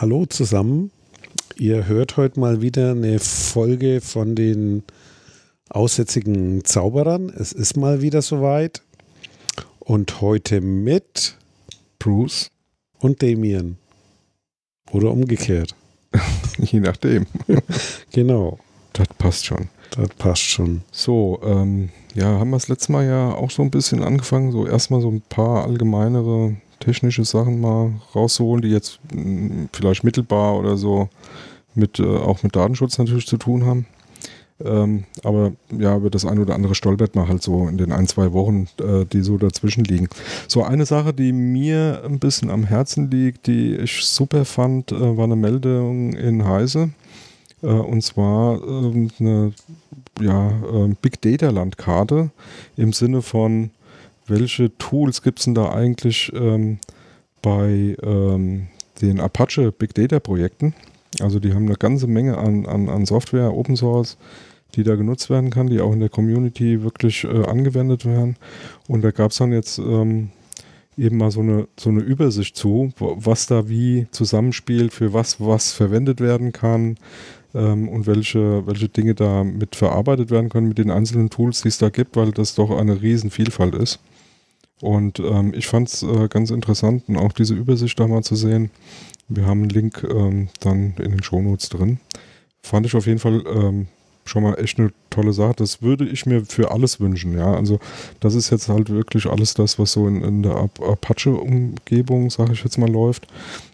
Hallo zusammen. Ihr hört heute mal wieder eine Folge von den aussätzigen Zauberern. Es ist mal wieder soweit. Und heute mit Bruce und Damien. Oder umgekehrt. Je nachdem. genau. Das passt schon. Das passt schon. So, ähm, ja, haben wir das letzte Mal ja auch so ein bisschen angefangen, so erstmal so ein paar allgemeinere technische Sachen mal rauszuholen, die jetzt mh, hm, vielleicht mittelbar oder so mit, äh, auch mit Datenschutz natürlich zu tun haben. Ähm, aber ja, über das eine oder andere stolpert man halt so in den ein, zwei Wochen, äh, die so dazwischen liegen. So eine Sache, die mir ein bisschen am Herzen liegt, die ich super fand, äh, war eine Meldung in Heise. Äh, und zwar ähm, eine ja, ähm, Big Data Landkarte im Sinne von welche Tools gibt es denn da eigentlich ähm, bei ähm, den Apache Big Data Projekten? Also die haben eine ganze Menge an, an, an Software, Open Source, die da genutzt werden kann, die auch in der Community wirklich äh, angewendet werden. Und da gab es dann jetzt ähm, eben mal so eine, so eine Übersicht zu, was da wie zusammenspielt, für was was verwendet werden kann ähm, und welche, welche Dinge da mit verarbeitet werden können mit den einzelnen Tools, die es da gibt, weil das doch eine Riesenvielfalt ist. Und ähm, ich fand es äh, ganz interessant, auch diese Übersicht da mal zu sehen. Wir haben einen Link ähm, dann in den Shownotes drin. Fand ich auf jeden Fall ähm, schon mal echt eine tolle Sache. Das würde ich mir für alles wünschen, ja. Also das ist jetzt halt wirklich alles das, was so in, in der Apache-Umgebung, sage ich jetzt mal, läuft.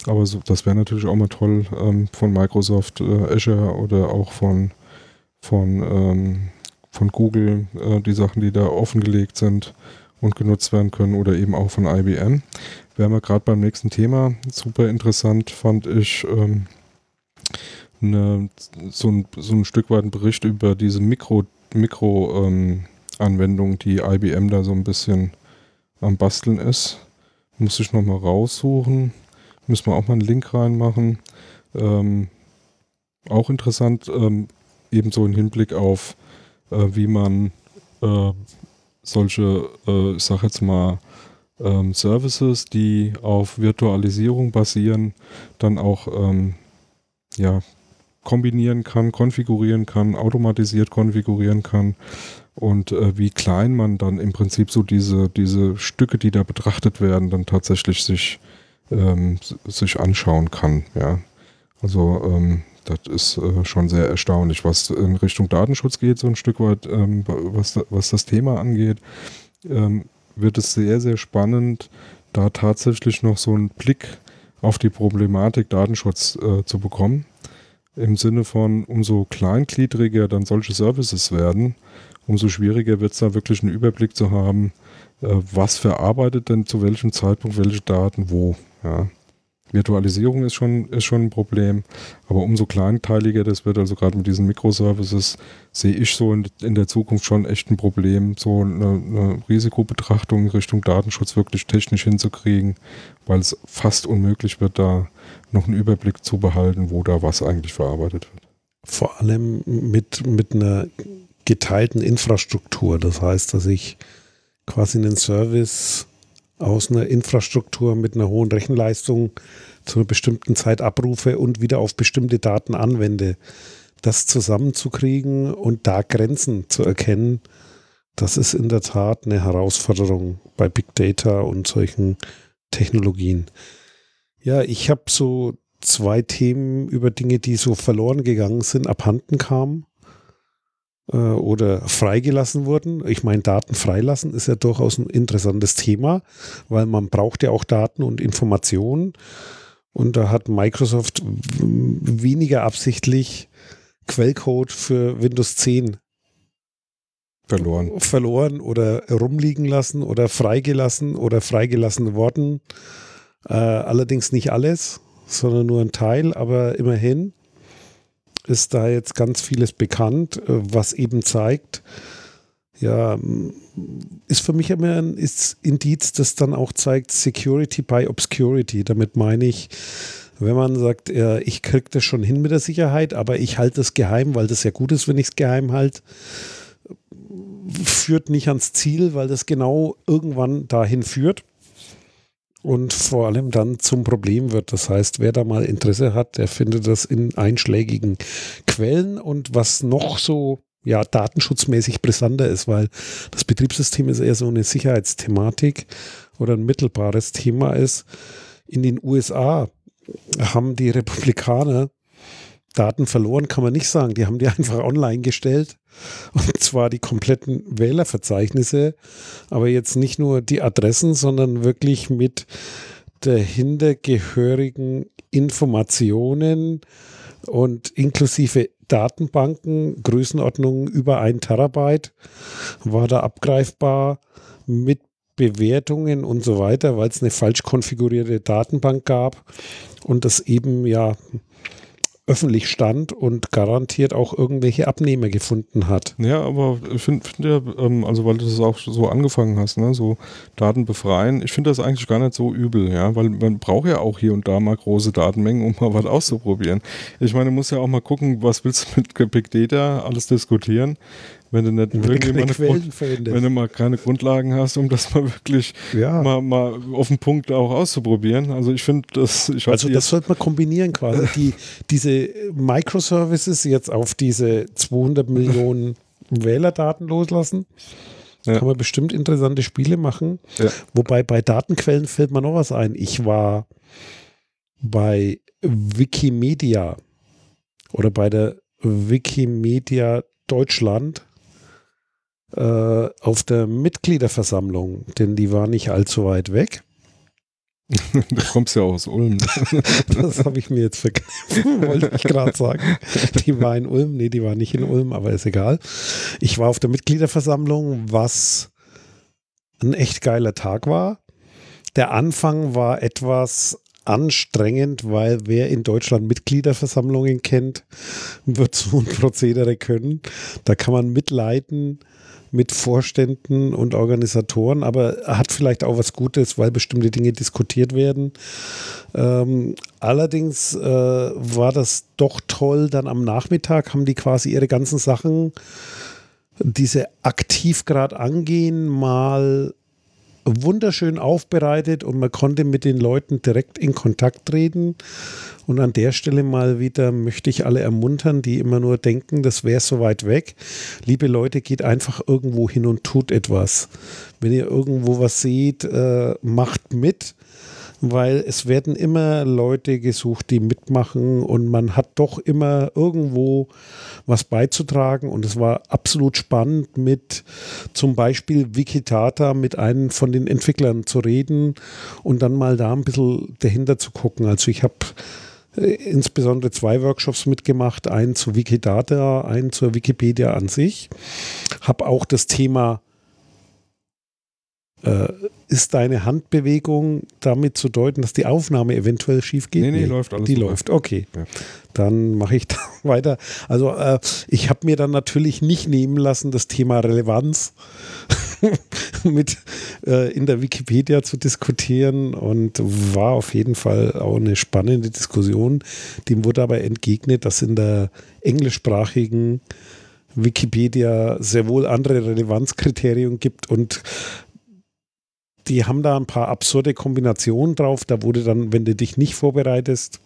Aber so, das wäre natürlich auch mal toll ähm, von Microsoft äh, Azure oder auch von, von, ähm, von Google, äh, die Sachen, die da offengelegt sind und genutzt werden können oder eben auch von IBM. Wären wir gerade beim nächsten Thema. Super interessant fand ich ähm, eine, so, ein, so ein Stück weit ein Bericht über diese Mikro, Mikro ähm, die IBM da so ein bisschen am Basteln ist. Muss ich nochmal raussuchen. Müssen wir auch mal einen Link reinmachen. Ähm, auch interessant, ähm, ebenso im Hinblick auf, äh, wie man äh, solche, äh, ich sag jetzt mal, ähm, Services, die auf Virtualisierung basieren, dann auch ähm, ja, kombinieren kann, konfigurieren kann, automatisiert konfigurieren kann und äh, wie klein man dann im Prinzip so diese, diese Stücke, die da betrachtet werden, dann tatsächlich sich, ähm, sich anschauen kann. Ja. Also ähm, das ist äh, schon sehr erstaunlich, was in Richtung Datenschutz geht, so ein Stück weit, ähm, was, was das Thema angeht. Ähm, wird es sehr, sehr spannend, da tatsächlich noch so einen Blick auf die Problematik Datenschutz äh, zu bekommen. Im Sinne von, umso kleingliedriger dann solche Services werden, umso schwieriger wird es da wirklich einen Überblick zu haben, äh, was verarbeitet denn zu welchem Zeitpunkt welche Daten wo. Ja. Virtualisierung ist schon, ist schon ein Problem, aber umso kleinteiliger das wird, also gerade mit diesen Microservices, sehe ich so in, in, der Zukunft schon echt ein Problem, so eine, eine, Risikobetrachtung in Richtung Datenschutz wirklich technisch hinzukriegen, weil es fast unmöglich wird, da noch einen Überblick zu behalten, wo da was eigentlich verarbeitet wird. Vor allem mit, mit einer geteilten Infrastruktur, das heißt, dass ich quasi einen Service aus einer Infrastruktur mit einer hohen Rechenleistung zu einer bestimmten Zeit abrufe und wieder auf bestimmte Daten anwende. Das zusammenzukriegen und da Grenzen zu erkennen, das ist in der Tat eine Herausforderung bei Big Data und solchen Technologien. Ja, ich habe so zwei Themen über Dinge, die so verloren gegangen sind, abhanden kamen äh, oder freigelassen wurden. Ich meine, Daten freilassen ist ja durchaus ein interessantes Thema, weil man braucht ja auch Daten und Informationen. Und da hat Microsoft weniger absichtlich Quellcode für Windows 10 verloren. verloren oder rumliegen lassen oder freigelassen oder freigelassen worden. Äh, allerdings nicht alles, sondern nur ein Teil, aber immerhin ist da jetzt ganz vieles bekannt, äh, was eben zeigt, ja, ist für mich immer ein ist Indiz, das dann auch zeigt Security by Obscurity. Damit meine ich, wenn man sagt, ja, ich kriege das schon hin mit der Sicherheit, aber ich halte es geheim, weil das ja gut ist, wenn ich es geheim halte, führt nicht ans Ziel, weil das genau irgendwann dahin führt. Und vor allem dann zum Problem wird. Das heißt, wer da mal Interesse hat, der findet das in einschlägigen Quellen und was noch so ja, datenschutzmäßig brisanter ist, weil das Betriebssystem ist eher so eine Sicherheitsthematik oder ein mittelbares Thema ist. In den USA haben die Republikaner Daten verloren, kann man nicht sagen. Die haben die einfach online gestellt. Und zwar die kompletten Wählerverzeichnisse, aber jetzt nicht nur die Adressen, sondern wirklich mit dahintergehörigen Informationen und inklusive Datenbanken, Größenordnung über ein Terabyte, war da abgreifbar mit Bewertungen und so weiter, weil es eine falsch konfigurierte Datenbank gab und das eben ja öffentlich stand und garantiert auch irgendwelche Abnehmer gefunden hat. Ja, aber ich finde, find ja, ähm, also weil du das auch so angefangen hast, ne, so Daten befreien, ich finde das eigentlich gar nicht so übel, ja, weil man braucht ja auch hier und da mal große Datenmengen, um mal was auszuprobieren. Ich meine, du musst ja auch mal gucken, was willst du mit Big Data alles diskutieren wenn du nicht irgendjemand Grund, wenn du mal keine Grundlagen hast, um das mal wirklich ja. mal, mal auf den Punkt auch auszuprobieren. Also ich finde das. Ich also das sollte man kombinieren quasi. Die, diese Microservices jetzt auf diese 200 Millionen Wählerdaten loslassen. Ja. Kann man bestimmt interessante Spiele machen. Ja. Wobei bei Datenquellen fällt mir noch was ein. Ich war bei Wikimedia oder bei der Wikimedia Deutschland äh, auf der Mitgliederversammlung, denn die war nicht allzu weit weg. du kommst ja aus Ulm. das habe ich mir jetzt verkniffen, wollte ich gerade sagen. Die war in Ulm, nee, die war nicht in Ulm, aber ist egal. Ich war auf der Mitgliederversammlung, was ein echt geiler Tag war. Der Anfang war etwas anstrengend, weil wer in Deutschland Mitgliederversammlungen kennt, wird so ein Prozedere können. Da kann man mitleiden mit Vorständen und Organisatoren, aber hat vielleicht auch was Gutes, weil bestimmte Dinge diskutiert werden. Ähm, allerdings äh, war das doch toll. Dann am Nachmittag haben die quasi ihre ganzen Sachen, die sie aktiv gerade angehen, mal wunderschön aufbereitet und man konnte mit den Leuten direkt in Kontakt treten. Und an der Stelle mal wieder möchte ich alle ermuntern, die immer nur denken, das wäre so weit weg. Liebe Leute, geht einfach irgendwo hin und tut etwas. Wenn ihr irgendwo was seht, äh, macht mit weil es werden immer Leute gesucht, die mitmachen und man hat doch immer irgendwo was beizutragen und es war absolut spannend mit zum Beispiel Wikidata mit einem von den Entwicklern zu reden und dann mal da ein bisschen dahinter zu gucken. Also ich habe äh, insbesondere zwei Workshops mitgemacht, einen zu Wikidata, einen zur Wikipedia an sich. Habe auch das Thema äh, ist deine Handbewegung damit zu deuten, dass die Aufnahme eventuell schief geht? Nee, nee, nee läuft alles. Die super. läuft, okay. Ja. Dann mache ich da weiter. Also äh, ich habe mir dann natürlich nicht nehmen lassen, das Thema Relevanz mit äh, in der Wikipedia zu diskutieren und war auf jeden Fall auch eine spannende Diskussion. Dem wurde aber entgegnet, dass in der englischsprachigen Wikipedia sehr wohl andere Relevanzkriterien gibt und die haben da ein paar absurde Kombinationen drauf. Da wurde dann, wenn du dich nicht vorbereitest,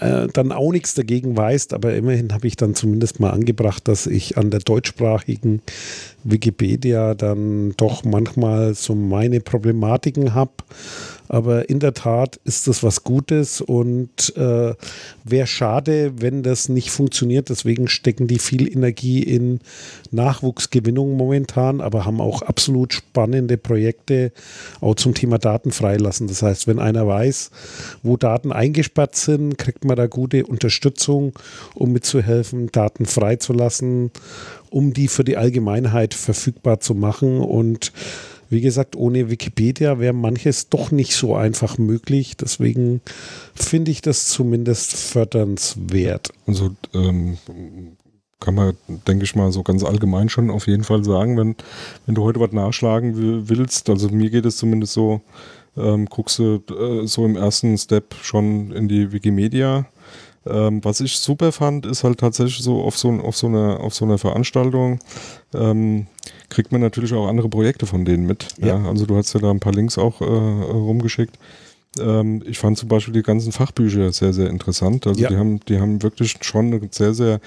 äh, dann auch nichts dagegen weißt, aber immerhin habe ich dann zumindest mal angebracht, dass ich an der deutschsprachigen Wikipedia dann doch manchmal so meine Problematiken habe aber in der Tat ist das was Gutes und äh, wäre schade, wenn das nicht funktioniert. Deswegen stecken die viel Energie in Nachwuchsgewinnung momentan, aber haben auch absolut spannende Projekte auch zum Thema Daten freilassen. Das heißt, wenn einer weiß, wo Daten eingesperrt sind, kriegt man da gute Unterstützung, um mitzuhelfen, Daten freizulassen, um die für die Allgemeinheit verfügbar zu machen und wie gesagt, ohne Wikipedia wäre manches doch nicht so einfach möglich. Deswegen finde ich das zumindest fördernswert. Also ähm, kann man, denke ich mal, so ganz allgemein schon auf jeden Fall sagen, wenn, wenn du heute was nachschlagen willst, also mir geht es zumindest so, ähm, guckst du äh, so im ersten Step schon in die Wikimedia. Ähm, was ich super fand, ist halt tatsächlich so auf so, auf so, einer, auf so einer Veranstaltung ähm, kriegt man natürlich auch andere Projekte von denen mit. Ja. ja. Also du hast ja da ein paar Links auch äh, rumgeschickt. Ähm, ich fand zum Beispiel die ganzen Fachbücher sehr, sehr interessant. Also ja. die haben, die haben wirklich schon eine sehr, sehr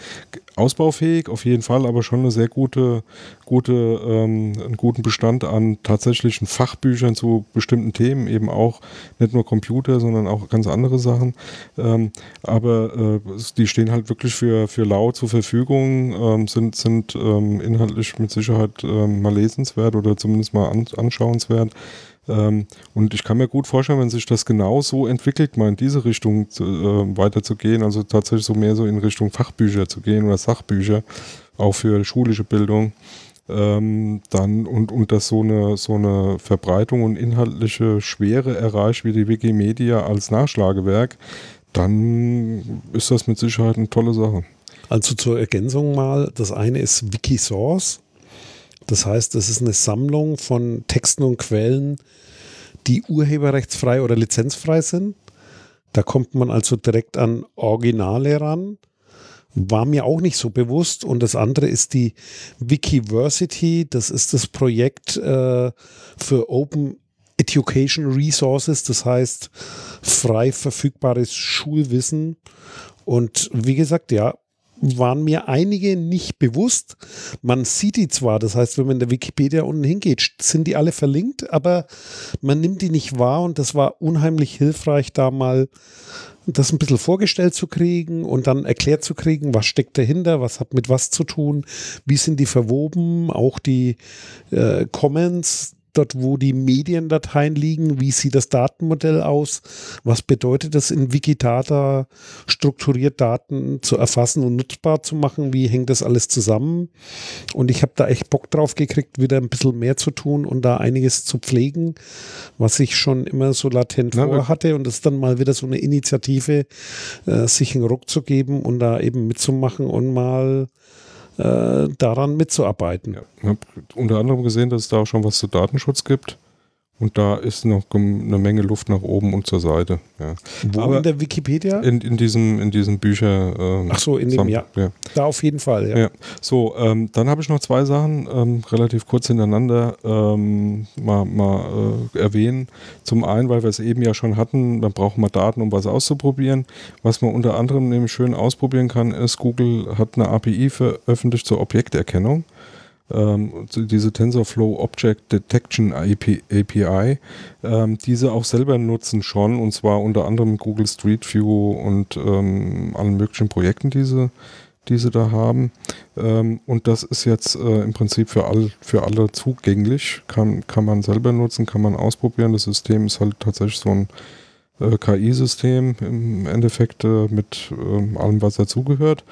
ausbaufähig, auf jeden Fall, aber schon eine sehr gute, gute, ähm, einen guten Bestand an tatsächlichen Fachbüchern zu bestimmten Themen, eben auch nicht nur Computer, sondern auch ganz andere Sachen. Ähm, aber äh, die stehen halt wirklich für, für lau zur Verfügung, ähm, sind, sind ähm, inhaltlich mit Sicherheit ähm, mal lesenswert oder zumindest mal an, anschauenswert. Ähm, und ich kann mir gut vorstellen, wenn sich das genau so entwickelt, mal in diese Richtung zu, äh, weiterzugehen, also tatsächlich so mehr so in Richtung Fachbücher zu gehen oder Sachbücher, auch für schulische Bildung, ähm, dann und, und das so eine, so eine Verbreitung und inhaltliche Schwere erreicht wie die Wikimedia als Nachschlagewerk, dann ist das mit Sicherheit eine tolle Sache. Also zur Ergänzung mal, das eine ist Wikisource. Das heißt, es ist eine Sammlung von Texten und Quellen, die urheberrechtsfrei oder lizenzfrei sind. Da kommt man also direkt an Originale ran. War mir auch nicht so bewusst. Und das andere ist die Wikiversity. Das ist das Projekt äh, für Open Education Resources. Das heißt frei verfügbares Schulwissen. Und wie gesagt, ja, waren mir einige nicht bewusst. Man sieht die zwar, das heißt, wenn man in der Wikipedia unten hingeht, sind die alle verlinkt, aber man nimmt die nicht wahr und das war unheimlich hilfreich, da mal das ein bisschen vorgestellt zu kriegen und dann erklärt zu kriegen, was steckt dahinter, was hat mit was zu tun, wie sind die verwoben, auch die äh, Comments, dort, wo die Mediendateien liegen, wie sieht das Datenmodell aus, was bedeutet es in Wikidata strukturiert Daten zu erfassen und nutzbar zu machen, wie hängt das alles zusammen? Und ich habe da echt Bock drauf gekriegt, wieder ein bisschen mehr zu tun und da einiges zu pflegen, was ich schon immer so latent ja, vorhatte und das ist dann mal wieder so eine Initiative, äh, sich einen Ruck zu geben und da eben mitzumachen und mal äh, daran mitzuarbeiten. Ja, ich habe unter anderem gesehen, dass es da auch schon was zu Datenschutz gibt. Und da ist noch eine Menge Luft nach oben und zur Seite. Ja. Wo Aber in der Wikipedia? In, in, diesem, in diesen Bücher. Ähm, Ach so, in dem, ja. ja. Da auf jeden Fall, ja. ja. So, ähm, dann habe ich noch zwei Sachen ähm, relativ kurz hintereinander ähm, mal, mal äh, erwähnen. Zum einen, weil wir es eben ja schon hatten, dann braucht man Daten, um was auszuprobieren. Was man unter anderem nämlich schön ausprobieren kann, ist, Google hat eine API veröffentlicht zur Objekterkennung ähm, diese TensorFlow Object Detection API, ähm, diese auch selber nutzen schon und zwar unter anderem Google Street View und ähm, allen möglichen Projekten, diese diese da haben. Ähm, und das ist jetzt äh, im Prinzip für, all, für alle zugänglich. Kann, kann man selber nutzen, kann man ausprobieren. Das System ist halt tatsächlich so ein äh, KI-System im Endeffekt äh, mit ähm, allem, was dazugehört.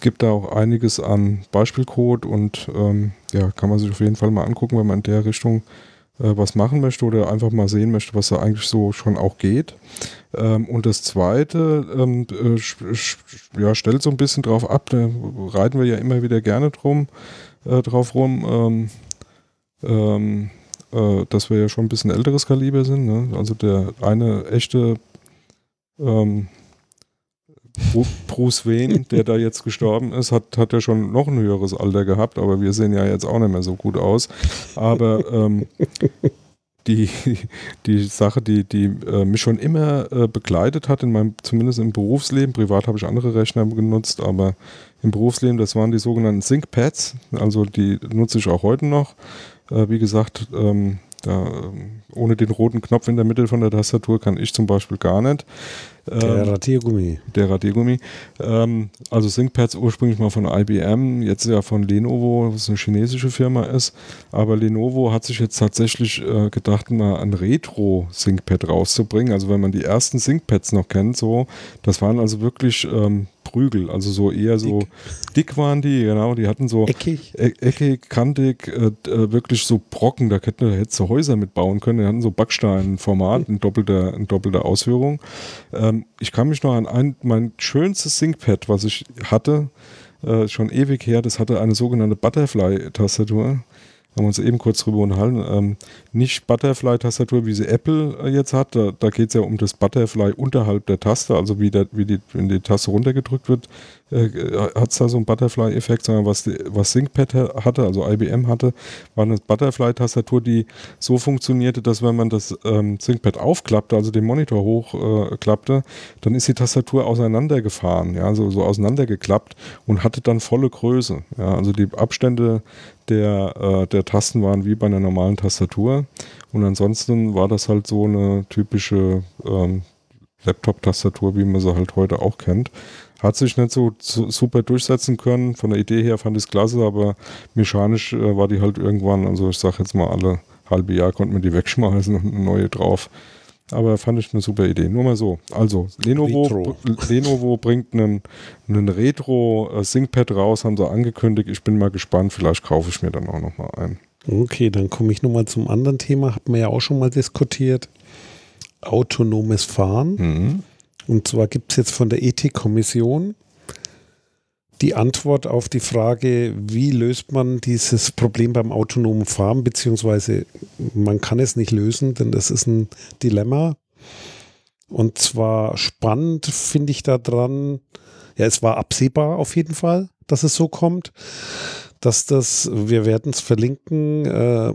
Gibt da auch einiges an Beispielcode und ähm, ja, kann man sich auf jeden Fall mal angucken, wenn man in der Richtung äh, was machen möchte oder einfach mal sehen möchte, was da eigentlich so schon auch geht. Ähm, und das zweite, ähm, äh, ja, stellt so ein bisschen drauf ab, da reiten wir ja immer wieder gerne drum, äh, drauf rum. Äh, dass wir ja schon ein bisschen älteres Kaliber sind. Ne? Also der eine echte ähm, Bruce Wayne, der da jetzt gestorben ist, hat, hat ja schon noch ein höheres Alter gehabt, aber wir sehen ja jetzt auch nicht mehr so gut aus. Aber ähm, die, die Sache, die, die äh, mich schon immer äh, begleitet hat, in meinem, zumindest im Berufsleben, privat habe ich andere Rechner genutzt, aber im Berufsleben, das waren die sogenannten ThinkPads, also die nutze ich auch heute noch. Äh, wie gesagt, ähm, da, ähm, ohne den roten Knopf in der Mitte von der Tastatur kann ich zum Beispiel gar nicht. Der ähm, Radiergummi. Der Radiergummi. Ähm, also ThinkPads ursprünglich mal von IBM, jetzt ja von Lenovo, was eine chinesische Firma ist. Aber Lenovo hat sich jetzt tatsächlich äh, gedacht, mal ein Retro-ThinkPad rauszubringen. Also wenn man die ersten ThinkPads noch kennt, so, das waren also wirklich ähm, Prügel, also so eher so dick, dick waren die, genau, die hatten so eckig, e eckig kantig, äh, äh, wirklich so Brocken, da hätte, hättest du Häuser mitbauen können, die hatten so Backsteinformat in doppelter, in doppelter Ausführung. Ähm, ich kann mich noch an ein, mein schönstes ThinkPad, was ich hatte, äh, schon ewig her, das hatte eine sogenannte Butterfly-Tastatur. Haben wir uns eben kurz drüber unterhalten, ähm, nicht Butterfly-Tastatur, wie sie Apple äh, jetzt hat. Da, da geht es ja um das Butterfly unterhalb der Taste, also wie, der, wie die, wenn die Taste runtergedrückt wird, äh, hat es da so einen Butterfly-Effekt, sondern was, was ThinkPad hatte, also IBM hatte, war eine Butterfly-Tastatur, die so funktionierte, dass wenn man das ähm, ThinkPad aufklappte, also den Monitor hochklappte, äh, dann ist die Tastatur auseinandergefahren, ja, so, so auseinandergeklappt und hatte dann volle Größe. Ja, also die Abstände der, äh, der Tasten waren wie bei einer normalen Tastatur. Und ansonsten war das halt so eine typische ähm, Laptop-Tastatur, wie man sie halt heute auch kennt. Hat sich nicht so, so super durchsetzen können. Von der Idee her fand ich es klasse, aber mechanisch äh, war die halt irgendwann, also ich sag jetzt mal alle halbe Jahr konnte man die wegschmeißen und eine neue drauf. Aber fand ich eine super Idee. Nur mal so. Also, Lenovo, Lenovo bringt einen, einen Retro äh, ThinkPad raus, haben sie angekündigt. Ich bin mal gespannt. Vielleicht kaufe ich mir dann auch nochmal ein. Okay, dann komme ich nochmal zum anderen Thema. Hat man ja auch schon mal diskutiert. Autonomes Fahren. Mhm. Und zwar gibt es jetzt von der Ethikkommission die Antwort auf die Frage, wie löst man dieses Problem beim autonomen Fahren, beziehungsweise man kann es nicht lösen, denn das ist ein Dilemma. Und zwar spannend finde ich daran, ja, es war absehbar auf jeden Fall, dass es so kommt, dass das, wir werden es verlinken, äh,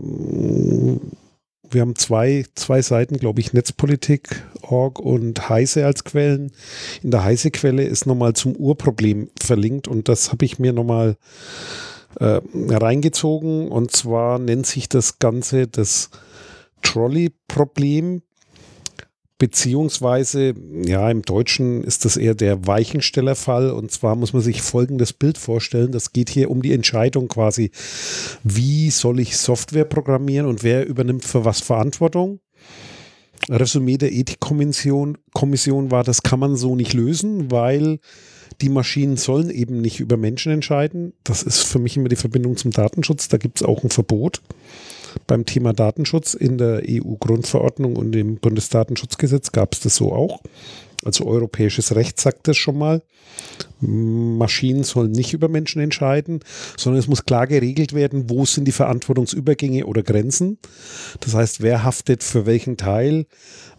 wir haben zwei, zwei Seiten, glaube ich, Netzpolitik.org und Heise als Quellen. In der Heise-Quelle ist nochmal zum Urproblem verlinkt und das habe ich mir nochmal äh, reingezogen. Und zwar nennt sich das Ganze das Trolley-Problem beziehungsweise, ja, im Deutschen ist das eher der Weichenstellerfall. Und zwar muss man sich folgendes Bild vorstellen. Das geht hier um die Entscheidung quasi, wie soll ich Software programmieren und wer übernimmt für was Verantwortung. Resümee der Ethikkommission Kommission war, das kann man so nicht lösen, weil die Maschinen sollen eben nicht über Menschen entscheiden. Das ist für mich immer die Verbindung zum Datenschutz. Da gibt es auch ein Verbot beim Thema Datenschutz in der EU-Grundverordnung und im Bundesdatenschutzgesetz gab es das so auch. Also europäisches Recht sagt das schon mal. Maschinen sollen nicht über Menschen entscheiden, sondern es muss klar geregelt werden, wo sind die Verantwortungsübergänge oder Grenzen. Das heißt, wer haftet für welchen Teil.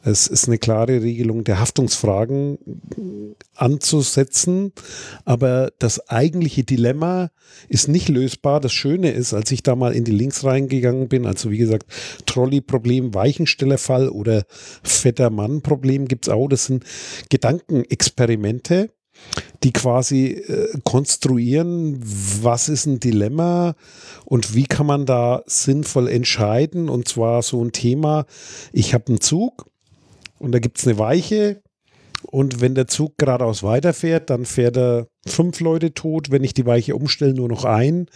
Es ist eine klare Regelung der Haftungsfragen anzusetzen, aber das eigentliche Dilemma ist nicht lösbar. Das Schöne ist, als ich da mal in die Links reingegangen bin, also wie gesagt, Trolley-Problem, Weichenstellerfall oder fetter Mann-Problem gibt es auch. Das sind Gedankenexperimente die quasi äh, konstruieren, was ist ein Dilemma und wie kann man da sinnvoll entscheiden. Und zwar so ein Thema, ich habe einen Zug und da gibt es eine Weiche und wenn der Zug geradeaus weiterfährt, dann fährt er fünf Leute tot. Wenn ich die Weiche umstelle, nur noch ein.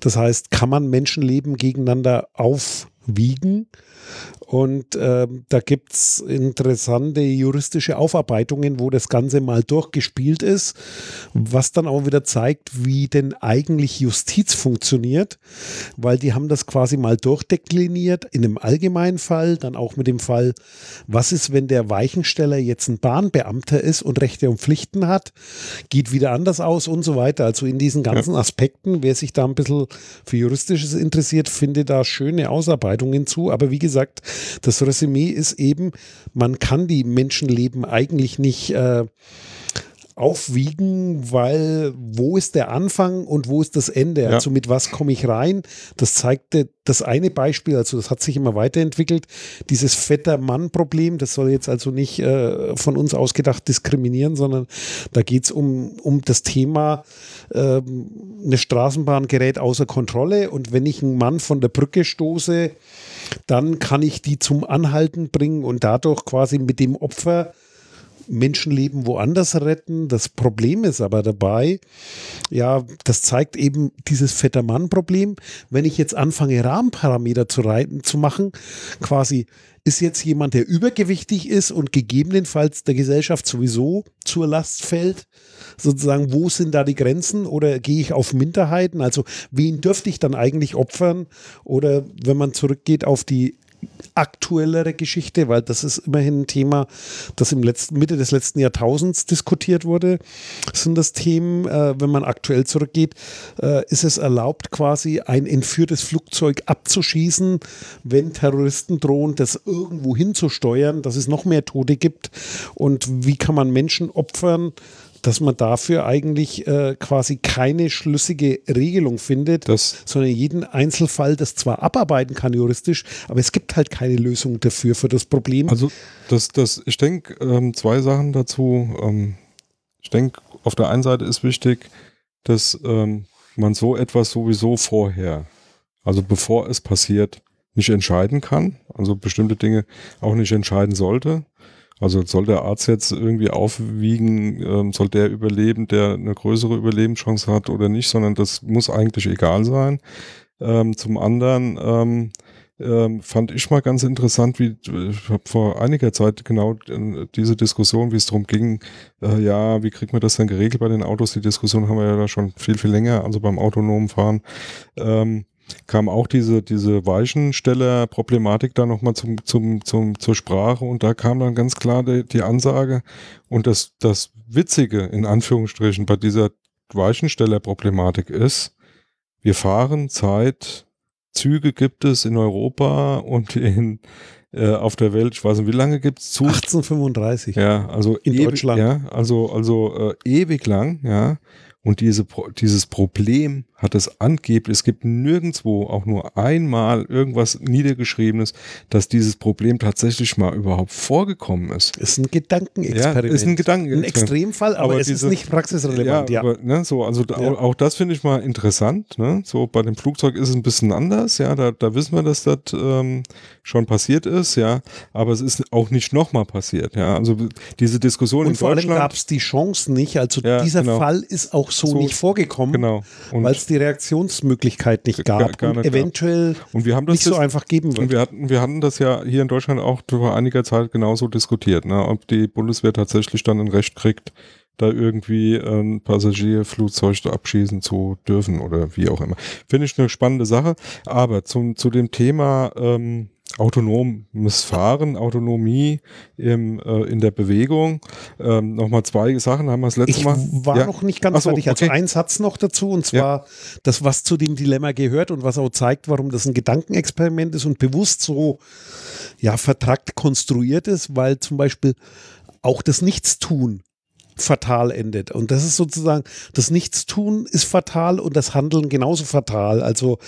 Das heißt, kann man Menschenleben gegeneinander aufwiegen? Und äh, da gibt es interessante juristische Aufarbeitungen, wo das Ganze mal durchgespielt ist, was dann auch wieder zeigt, wie denn eigentlich Justiz funktioniert, weil die haben das quasi mal durchdekliniert in einem allgemeinen Fall, dann auch mit dem Fall, was ist, wenn der Weichensteller jetzt ein Bahnbeamter ist und Rechte und Pflichten hat, geht wieder anders aus und so weiter. Also in diesen ganzen Aspekten, wer sich da ein bisschen für Juristisches interessiert, findet da schöne Ausarbeitungen zu. Aber wie gesagt, das Resümee ist eben, man kann die Menschenleben eigentlich nicht äh, aufwiegen, weil wo ist der Anfang und wo ist das Ende? Ja. Also mit was komme ich rein? Das zeigte das eine Beispiel, also das hat sich immer weiterentwickelt. Dieses fetter Mann-Problem, das soll jetzt also nicht äh, von uns ausgedacht diskriminieren, sondern da geht es um, um das Thema, äh, eine Straßenbahn gerät außer Kontrolle und wenn ich einen Mann von der Brücke stoße, dann kann ich die zum Anhalten bringen und dadurch quasi mit dem Opfer Menschenleben woanders retten. Das Problem ist aber dabei, ja, das zeigt eben dieses fetter Mann-Problem. Wenn ich jetzt anfange, Rahmenparameter zu, reiten, zu machen, quasi ist jetzt jemand, der übergewichtig ist und gegebenenfalls der Gesellschaft sowieso zur Last fällt, sozusagen, wo sind da die Grenzen oder gehe ich auf Minderheiten? Also wen dürfte ich dann eigentlich opfern? Oder wenn man zurückgeht auf die aktuellere Geschichte, weil das ist immerhin ein Thema, das im letzten, Mitte des letzten Jahrtausends diskutiert wurde. Sind das Themen, äh, wenn man aktuell zurückgeht, äh, ist es erlaubt, quasi ein entführtes Flugzeug abzuschießen, wenn Terroristen drohen, das irgendwo hinzusteuern, dass es noch mehr Tote gibt und wie kann man Menschen opfern, dass man dafür eigentlich äh, quasi keine schlüssige Regelung findet, Das- sondern jeden Einzelfall das zwar abarbeiten kann juristisch, aber es gibt halt keine Lösung dafür für das Problem. Also das, das, ich denke, ähm, zwei Sachen dazu. Ähm, ich denke, auf der einen Seite ist wichtig, dass ähm, man so etwas sowieso vorher, also bevor es passiert, nicht entscheiden kann. Also bestimmte Dinge auch nicht entscheiden sollte. Also soll der Arzt jetzt irgendwie aufwiegen, ähm, soll der überleben, der eine größere Überlebenschance hat oder nicht, sondern das muss eigentlich egal sein. Ähm, zum anderen ähm, ähm, fand ich mal ganz interessant, wie ich habe vor einiger Zeit genau äh, diese Diskussion, wie es darum ging, äh, ja, wie kriegt man das denn geregelt bei den Autos? Die Diskussion haben wir ja da schon viel, viel länger, also beim autonomen Fahren. Ähm, kam auch diese, diese Weichensteller-Problematik da nochmal zum, zum, zum, zur Sprache und da kam dann ganz klar die, die Ansage und das, das Witzige in Anführungsstrichen bei dieser Weichensteller-Problematik ist, wir fahren Zeit, Züge gibt es in Europa und in, äh, auf der Welt, ich weiß nicht, wie lange gibt es Zug? 1835. Ja, also In ewig, Deutschland. Ja, also also äh, ewig lang, ja. Und diese, dieses Problem hat es angeblich, es gibt nirgendwo auch nur einmal irgendwas Niedergeschriebenes, dass dieses Problem tatsächlich mal überhaupt vorgekommen ist. Ist ein Gedankenexperiment. Ja, ist ein Gedankenexperiment. Ein Extremfall, aber, Aber es diese- ist nicht praxisrelevant. Ja, aber, ne, so, also da, Ja. auch, auch das finde ich mal interessant. Ne? So bei dem Flugzeug ist es ein bisschen anders, ja, da, da wissen wir, dass das ähm, schon passiert ist, ja, aber es ist auch nicht nochmal passiert, ja. Also diese Diskussion in Und vor allem Deutschland. gab es die Chance nicht. Also Ja, dieser genau. Fall ist auch so, So, nicht vorgekommen, Genau. Und, weil es die Reaktionsmöglichkeit nicht Gar- gab gar und nicht gab. eventuell und wir haben das nicht so einfach geben Und wird. wir hatten, wir hatten das ja hier in Deutschland auch vor einiger Zeit genauso diskutiert, ne? ob die Bundeswehr tatsächlich dann ein Recht kriegt, da irgendwie ein Passagierflugzeug abschießen zu dürfen oder wie auch immer. Finde ich eine spannende Sache. Aber zum, zu dem Thema ähm, autonomes Fahren, Autonomie im, äh, in der Bewegung, ähm, nochmal zwei Sachen haben wir das letzte Ich Mal. war Ja. noch nicht ganz Ach so, fertig. Also okay. ein Satz noch dazu, und zwar das, was zu dem Dilemma gehört und was auch zeigt, warum das ein Gedankenexperiment ist und bewusst so ja, vertrackt konstruiert ist, weil zum Beispiel auch das Nichtstun fatal endet. Und das ist sozusagen, das Nichtstun ist fatal und das Handeln genauso fatal. Also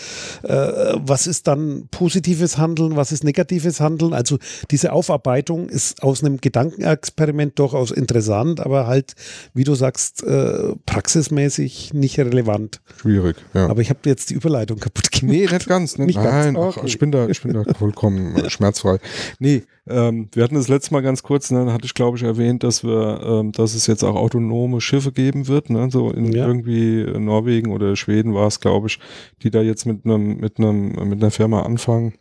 äh, was ist dann positives Handeln, was ist negatives Handeln? Also diese Aufarbeitung ist aus einem Gedankenexperiment durchaus interessant, aber halt, wie du sagst, äh, praxismäßig nicht relevant. Schwierig, ja. Aber ich habe dir jetzt die Überleitung kaputt gemacht. Nee, nicht ganz. Nicht, Nicht ganz, nein, ach, okay. ich bin da, ich bin da vollkommen äh, schmerzfrei. Nee, ähm, wir hatten das letzte Mal ganz kurz, ne, da hatte ich glaube ich erwähnt, dass wir, ähm, dass es jetzt auch autonome Schiffe geben wird, ne, so in Ja. irgendwie Norwegen oder Schweden war es, glaube ich, die da jetzt mit einem, mit einem, mit einer Firma anfangen.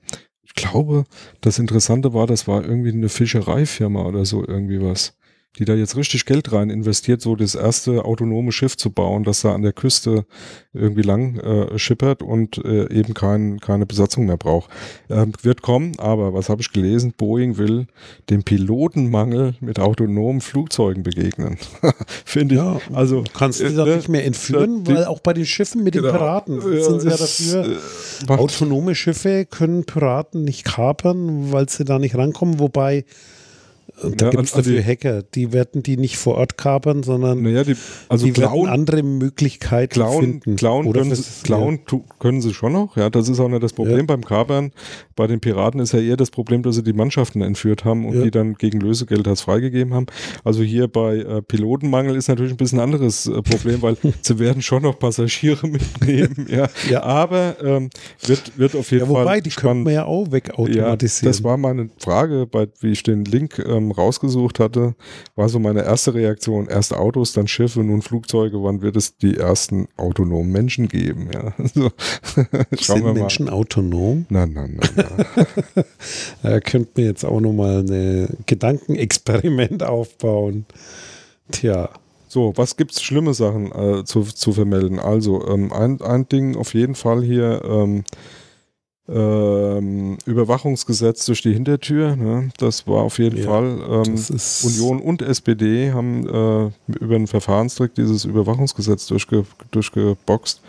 Ich glaube, das Interessante war, das war irgendwie eine Fischereifirma oder so irgendwie was. Die da jetzt richtig Geld rein investiert, so das erste autonome Schiff zu bauen, das da an der Küste irgendwie lang äh, schippert und äh, eben kein, keine Besatzung mehr braucht. Ähm, wird kommen, aber was habe ich gelesen? Boeing will dem Pilotenmangel mit autonomen Flugzeugen begegnen. Finde ich. Ja, also kannst du äh, die doch ne, nicht mehr entführen, die- weil auch bei den Schiffen mit den genau, Piraten sind sie ja dafür. äh, Autonome Schiffe können Piraten nicht kapern, weil sie da nicht rankommen, wobei äh, da Ja, gibt es also dafür die- Hacker, die werden die nicht vor Ort kapern, sondern Naja, die, also die werden klauen, andere Möglichkeiten klauen, finden. klauen, Oder können, sie, klauen tu, können sie schon noch. Ja, das ist auch nicht das Problem Ja. beim Kapern. Bei den Piraten ist ja eher das Problem, dass sie die Mannschaften entführt haben und Ja. die dann gegen Lösegeld als freigegeben haben. Also hier bei äh, Pilotenmangel ist natürlich ein bisschen ein anderes äh, Problem, weil sie werden schon noch Passagiere mitnehmen. Ja, Ja. aber ähm, wird, wird auf jeden Ja, wobei, Fall die spannend. könnten wir ja auch Ja, wegautomatisieren. das war meine Frage, bei, wie ich den Link ähm, rausgesucht hatte, war so meine erste Reaktion. Erst Autos, dann Schiffe, nun Flugzeuge. Wann wird es die ersten autonomen Menschen geben? Ja, so. Schauen Sind wir Menschen autonom? mal. Nein, nein, nein. nein. Da könnten wir jetzt auch nochmal ein Gedankenexperiment aufbauen. Tja, So, was gibt's schlimme Sachen äh, zu, zu vermelden? Also, ähm, ein, ein Ding auf jeden Fall hier, ähm, ähm, Überwachungsgesetz durch die Hintertür. Ne? Das war auf jeden Ja, Fall. Ähm, Union und SPD haben äh, über einen Verfahrenstrick dieses Überwachungsgesetz durchge durchgeboxt.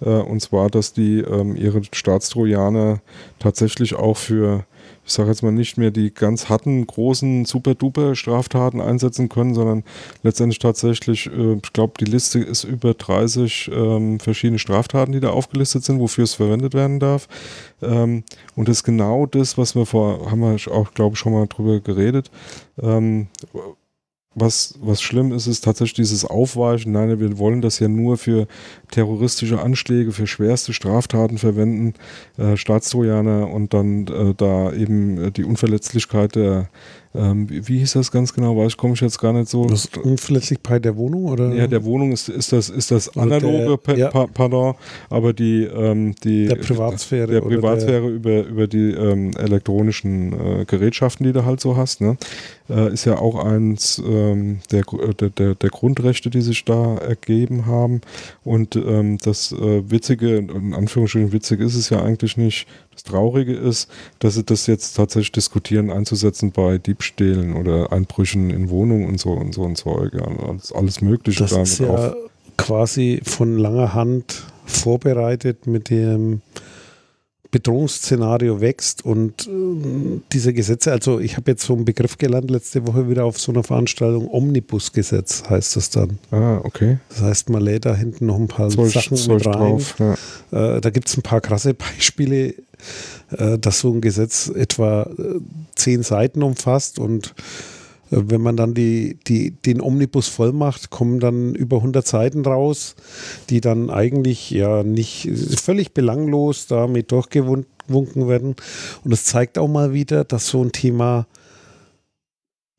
Äh, und zwar, dass die ähm, ihre Staatstrojaner tatsächlich auch für, ich sage jetzt mal nicht mehr die ganz harten, großen, super-duper Straftaten einsetzen können, sondern letztendlich tatsächlich, äh, ich glaube, die Liste ist über 30 ähm, verschiedene Straftaten, die da aufgelistet sind, wofür es verwendet werden darf. Ähm, und das ist genau das, was wir vor, haben wir auch, glaube ich, schon mal drüber geredet. Ähm, was, was schlimm ist, ist tatsächlich dieses Aufweichen. Nein, wir wollen das ja nur für terroristische Anschläge, für schwerste Straftaten verwenden, äh, Staatstrojaner und dann äh, da eben äh, die Unverletzlichkeit der, ähm, wie, hieß das ganz genau, weiß ich, komme ich jetzt gar nicht so. Das Unverletzlichkeit der Wohnung oder? Ja, der Wohnung ist, ist das, ist das Oder analoge, der- ja. pa- pardon, aber die, ähm, die Der Privatsphäre der Privatsphäre über, über die ähm, elektronischen äh, Gerätschaften, die du halt so hast, ne? äh, ist ja auch eins ähm, der, Gru- der, der, der Grundrechte, die sich da ergeben haben. Und ähm, das äh, Witzige, in Anführungsstrichen witzig ist es ja eigentlich nicht, das Traurige ist, dass sie das jetzt tatsächlich diskutieren, einzusetzen bei Diebstählen oder Einbrüchen in Wohnungen und so und so und Zeug. Ja, alles, alles Mögliche Das ist ja quasi von langer Hand vorbereitet mit dem Bedrohungsszenario wächst und ähm, diese Gesetze, also ich habe jetzt so einen Begriff gelernt letzte Woche wieder auf so einer Veranstaltung, Omnibusgesetz heißt das dann. Ah, okay. Das heißt, man lädt da hinten noch ein paar Zeug, Sachen Zeug mit rein. drauf. Ja. Äh, da gibt es ein paar krasse Beispiele, äh, dass so ein Gesetz etwa äh, zehn Seiten umfasst und äh, wenn man dann die, die, den Omnibus voll macht, kommen dann über 100 Seiten raus, die dann eigentlich ja nicht völlig belanglos damit durchgewunken werden. Und das zeigt auch mal wieder, dass so ein Thema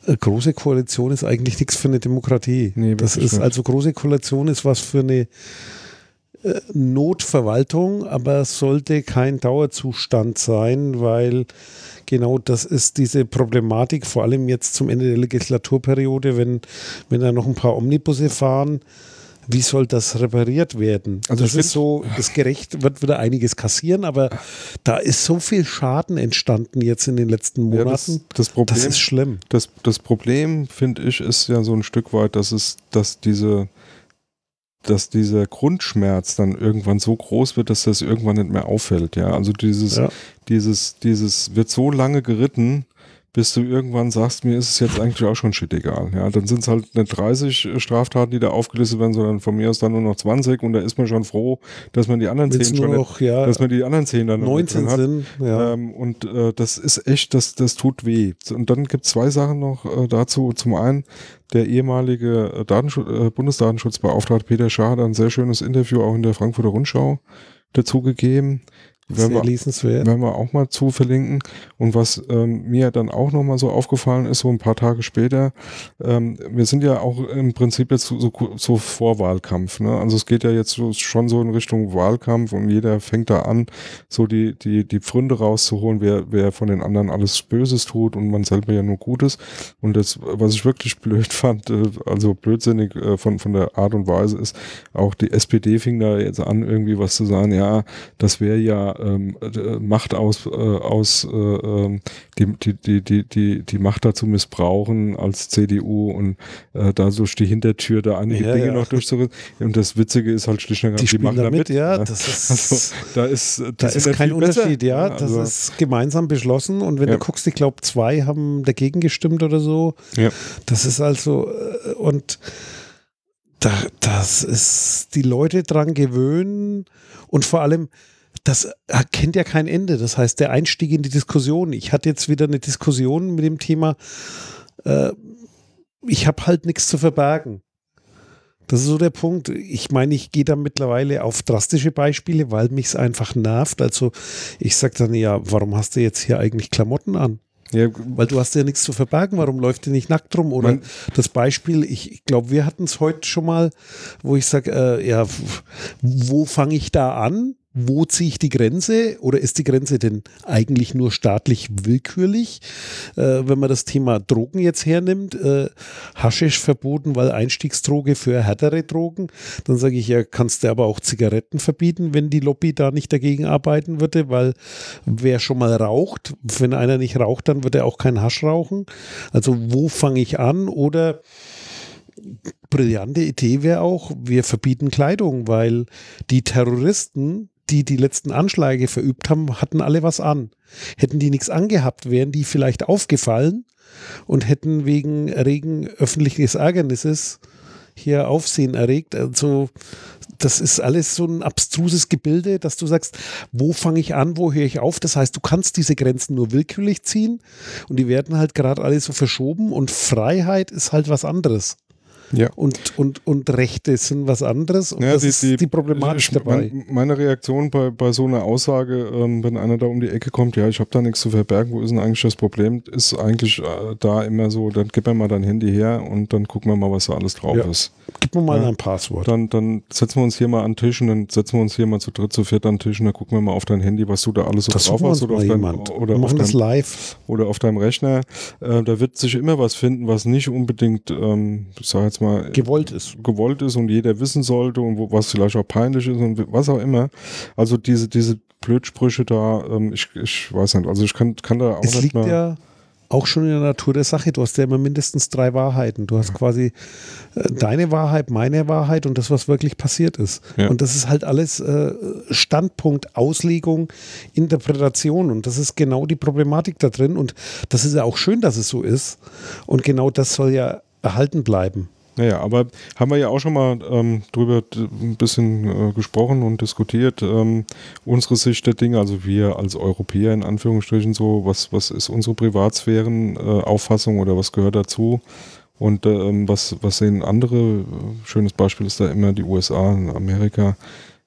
äh, große Koalition ist eigentlich nichts für eine Demokratie. Nee, das ist also große Koalition ist was für eine Notverwaltung, aber es sollte kein Dauerzustand sein, weil genau das ist diese Problematik, vor allem jetzt zum Ende der Legislaturperiode, wenn, wenn da noch ein paar Omnibusse fahren. Wie soll das repariert werden? Also das ist so, das gerecht wird wieder einiges kassieren, aber da ist so viel Schaden entstanden jetzt in den letzten Ja, Monaten. das, das Problem, das ist schlimm. das, das Problem, finde ich, ist ja so ein Stück weit, dass es, dass diese, dass dieser Grundschmerz dann irgendwann so groß wird, dass das irgendwann nicht mehr auffällt. Ja, also dieses, Ja. dieses, dieses wird so lange geritten, bis du irgendwann sagst, mir ist es jetzt eigentlich auch schon shit egal. Ja, dann sind es halt nicht 30 Straftaten, die da aufgelistet werden, sondern von mir aus dann nur noch 20 und da ist man schon froh, dass man die anderen Wenn 10 es schon nur nicht, noch ja, dass man die anderen 10 dann noch mit 19 drin hat. sind, ja. Ähm, und äh, das ist echt, das, das tut weh. Und dann gibt es zwei Sachen noch äh, dazu. Zum einen, der ehemalige äh, Datenschutz, äh, Bundesdatenschutzbeauftragte Peter Schaar hat ein sehr schönes Interview auch in der Frankfurter Rundschau dazu gegeben. Sehr wir, lesenswert. werden wir auch mal zu verlinken. Und was ähm, mir dann auch nochmal so aufgefallen ist, so ein paar Tage später, ähm, wir sind ja auch im Prinzip jetzt so, so, so Vorwahlkampf. Ne? Also es geht ja jetzt so, schon so in Richtung Wahlkampf und jeder fängt da an, so die, die, die Pfründe rauszuholen, wer, wer von den anderen alles Böses tut und man selber ja nur Gutes. Und das, was ich wirklich blöd fand, äh, also blödsinnig äh, von, von der Art und Weise ist, auch die SPD fing da jetzt an, irgendwie was zu sagen, ja, das wäre ja ähm, äh, Macht aus, äh, aus äh, ähm, die, die, die, die, die, die Macht dazu missbrauchen als CDU und äh, da durch die Hintertür da einige Ja, Dinge ja. noch durchzurücken. Und das Witzige ist halt schlicht und die ergreifend, spielen machen da mit, ja. ne? Das ist, Also, da ist, die da ist kein viel besser, Unterschied, ja. Das Also, ist gemeinsam beschlossen. Und wenn Ja. du guckst, ich glaube, zwei haben dagegen gestimmt oder so. Ja. Das ist also, äh, und da, das ist die Leute dran gewöhnen und vor allem, das kennt ja kein Ende. Das heißt, der Einstieg in die Diskussion. Ich hatte jetzt wieder eine Diskussion mit dem Thema, äh, ich habe halt nichts zu verbergen. Das ist so der Punkt. Ich meine, ich gehe da mittlerweile auf drastische Beispiele, weil mich es einfach nervt. Also ich sage dann ja, warum hast du jetzt hier eigentlich Klamotten an? ja, Weil du hast ja nichts zu verbergen, warum läuft ihr nicht nackt rum? Oder Man- das Beispiel, ich, ich glaube, wir hatten es heute schon mal, wo ich sage, äh, ja, wo fange ich da an? Wo ziehe ich die Grenze oder ist die Grenze denn eigentlich nur staatlich willkürlich? Äh, wenn man das Thema Drogen jetzt hernimmt, äh, Haschisch verboten, weil Einstiegsdroge für härtere Drogen, dann sage ich ja, kannst du aber auch Zigaretten verbieten, wenn die Lobby da nicht dagegen arbeiten würde, weil wer schon mal raucht, wenn einer nicht raucht, dann wird er auch kein Hasch rauchen. Also wo fange ich an oder brillante Idee wäre auch, wir verbieten Kleidung, weil die Terroristen, die die letzten Anschläge verübt haben, hatten alle was an. Hätten die nichts angehabt, wären die vielleicht aufgefallen und hätten wegen Erregen öffentliches Ärgernisses hier Aufsehen erregt. Also das ist alles so ein abstruses Gebilde, dass du sagst, wo fange ich an, wo höre ich auf? Das heißt, du kannst diese Grenzen nur willkürlich ziehen und die werden halt gerade alle so verschoben und Freiheit ist halt was anderes. Ja. Und, und, und Rechte sind was anderes. Und Ja, das die- ist die- die Problematik dabei. mein- Meine Reaktion bei, bei so einer Aussage, ähm, wenn einer da um die Ecke kommt, ja, ich habe da nichts zu verbergen, wo ist denn eigentlich das Problem, ist eigentlich äh, da immer so, dann gib mir mal dein Handy her und dann gucken wir mal, was da alles drauf Ja. ist. Gib mir mal Ja. ein Passwort. Dann, dann setzen wir uns hier mal an den Tisch und dann setzen wir uns hier mal zu dritt, zu viert an den Tisch und dann gucken wir mal auf dein Handy, was du da alles so Das drauf hast oder auf, dein, oder, wir auf machen das dein, live. oder auf deinem Rechner. Äh, da wird sich immer was finden, was nicht unbedingt, ähm, ich sag jetzt mal, Gewollt ist. gewollt ist und jeder wissen sollte und wo, was vielleicht auch peinlich ist und was auch immer. Also diese, diese Blödsprüche da, ähm, ich, ich weiß nicht, also ich kann, kann da auch Es nicht liegt mehr. ja auch schon in der Natur der Sache. Du hast ja immer mindestens drei Wahrheiten. Du hast quasi äh, deine Wahrheit, meine Wahrheit und das, was wirklich passiert ist. Ja. Und das ist halt alles äh, Standpunkt, Auslegung, Interpretation. Und das ist genau die Problematik da drin. Und das ist ja auch schön, dass es so ist. Und genau das soll ja erhalten bleiben. Naja, aber haben wir ja auch schon mal ähm, drüber ein bisschen äh, gesprochen und diskutiert. Ähm, unsere Sicht der Dinge, also wir als Europäer in Anführungsstrichen so, was, was ist unsere Privatsphären-Auffassung äh, oder was gehört dazu? Und ähm, was, was sehen andere? Äh, Schönes Beispiel ist da immer die USA, Amerika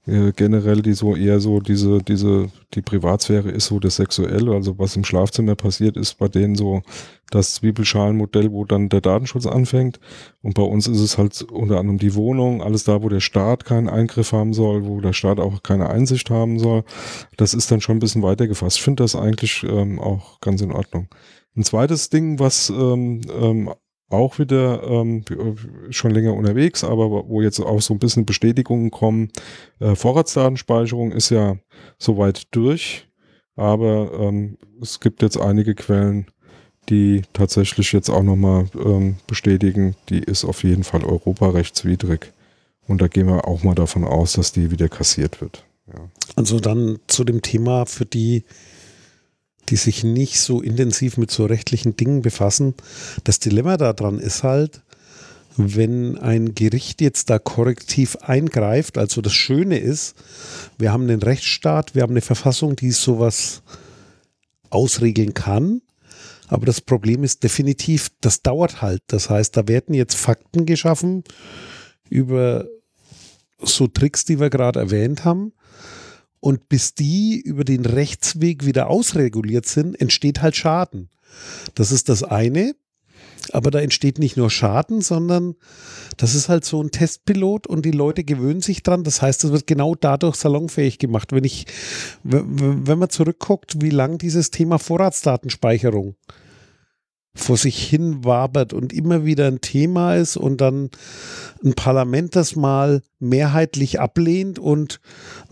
äh, generell, die so eher so diese, diese, die Privatsphäre ist so das Sexuelle, also was im Schlafzimmer passiert, ist bei denen so das Zwiebelschalenmodell, wo dann der Datenschutz anfängt. Und bei uns ist es halt unter anderem die Wohnung, alles da, wo der Staat keinen Eingriff haben soll, wo der Staat auch keine Einsicht haben soll. Das ist dann schon ein bisschen weiter gefasst. Ich finde das eigentlich ähm, auch ganz in Ordnung. Ein zweites Ding, was ähm, ähm, auch wieder ähm, schon länger unterwegs, aber wo jetzt auch so ein bisschen Bestätigungen kommen. Äh, Vorratsdatenspeicherung ist ja soweit durch, aber ähm, es gibt jetzt einige Quellen, die tatsächlich jetzt auch nochmal ähm, bestätigen, die ist auf jeden Fall europarechtswidrig. Und da gehen wir auch mal davon aus, dass die wieder kassiert wird. Ja. Also dann zu dem Thema für die, die sich nicht so intensiv mit so rechtlichen Dingen befassen. Das Dilemma daran ist halt, wenn ein Gericht jetzt da korrektiv eingreift, also das Schöne ist, wir haben einen Rechtsstaat, wir haben eine Verfassung, die sowas ausregeln kann. Aber das Problem ist definitiv, das dauert halt. Das heißt, da werden jetzt Fakten geschaffen über so Tricks, die wir gerade erwähnt haben. Und bis die über den Rechtsweg wieder ausreguliert sind, entsteht halt Schaden. Das ist das eine. Aber da entsteht nicht nur Schaden, sondern das ist halt so ein Testpilot und die Leute gewöhnen sich dran. Das heißt, es wird genau dadurch salonfähig gemacht. Wenn ich, wenn man zurückguckt, wie lang dieses Thema Vorratsdatenspeicherung vor sich hin wabert und immer wieder ein Thema ist und dann ein Parlament das mal mehrheitlich ablehnt und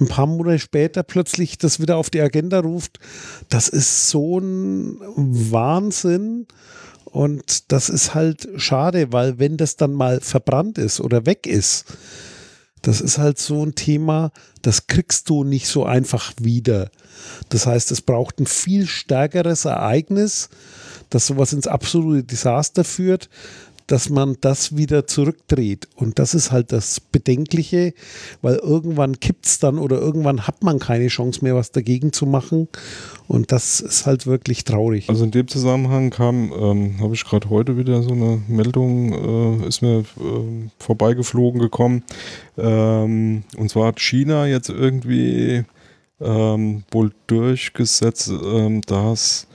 ein paar Monate später plötzlich das wieder auf die Agenda ruft, das ist so ein Wahnsinn. Und das ist halt schade, weil wenn das dann mal verbrannt ist oder weg ist, das ist halt so ein Thema, das kriegst du nicht so einfach wieder. Das heißt, es braucht ein viel stärkeres Ereignis, das sowas ins absolute Desaster führt, dass man das wieder zurückdreht. Und das ist halt das Bedenkliche, weil irgendwann kippt es dann oder irgendwann hat man keine Chance mehr, was dagegen zu machen. Und das ist halt wirklich traurig. Also in dem Zusammenhang kam, ähm, habe ich gerade heute wieder so eine Meldung, äh, ist mir ähm, vorbeigeflogen gekommen. Ähm, und zwar hat China jetzt irgendwie ähm, wohl durchgesetzt, ähm, dass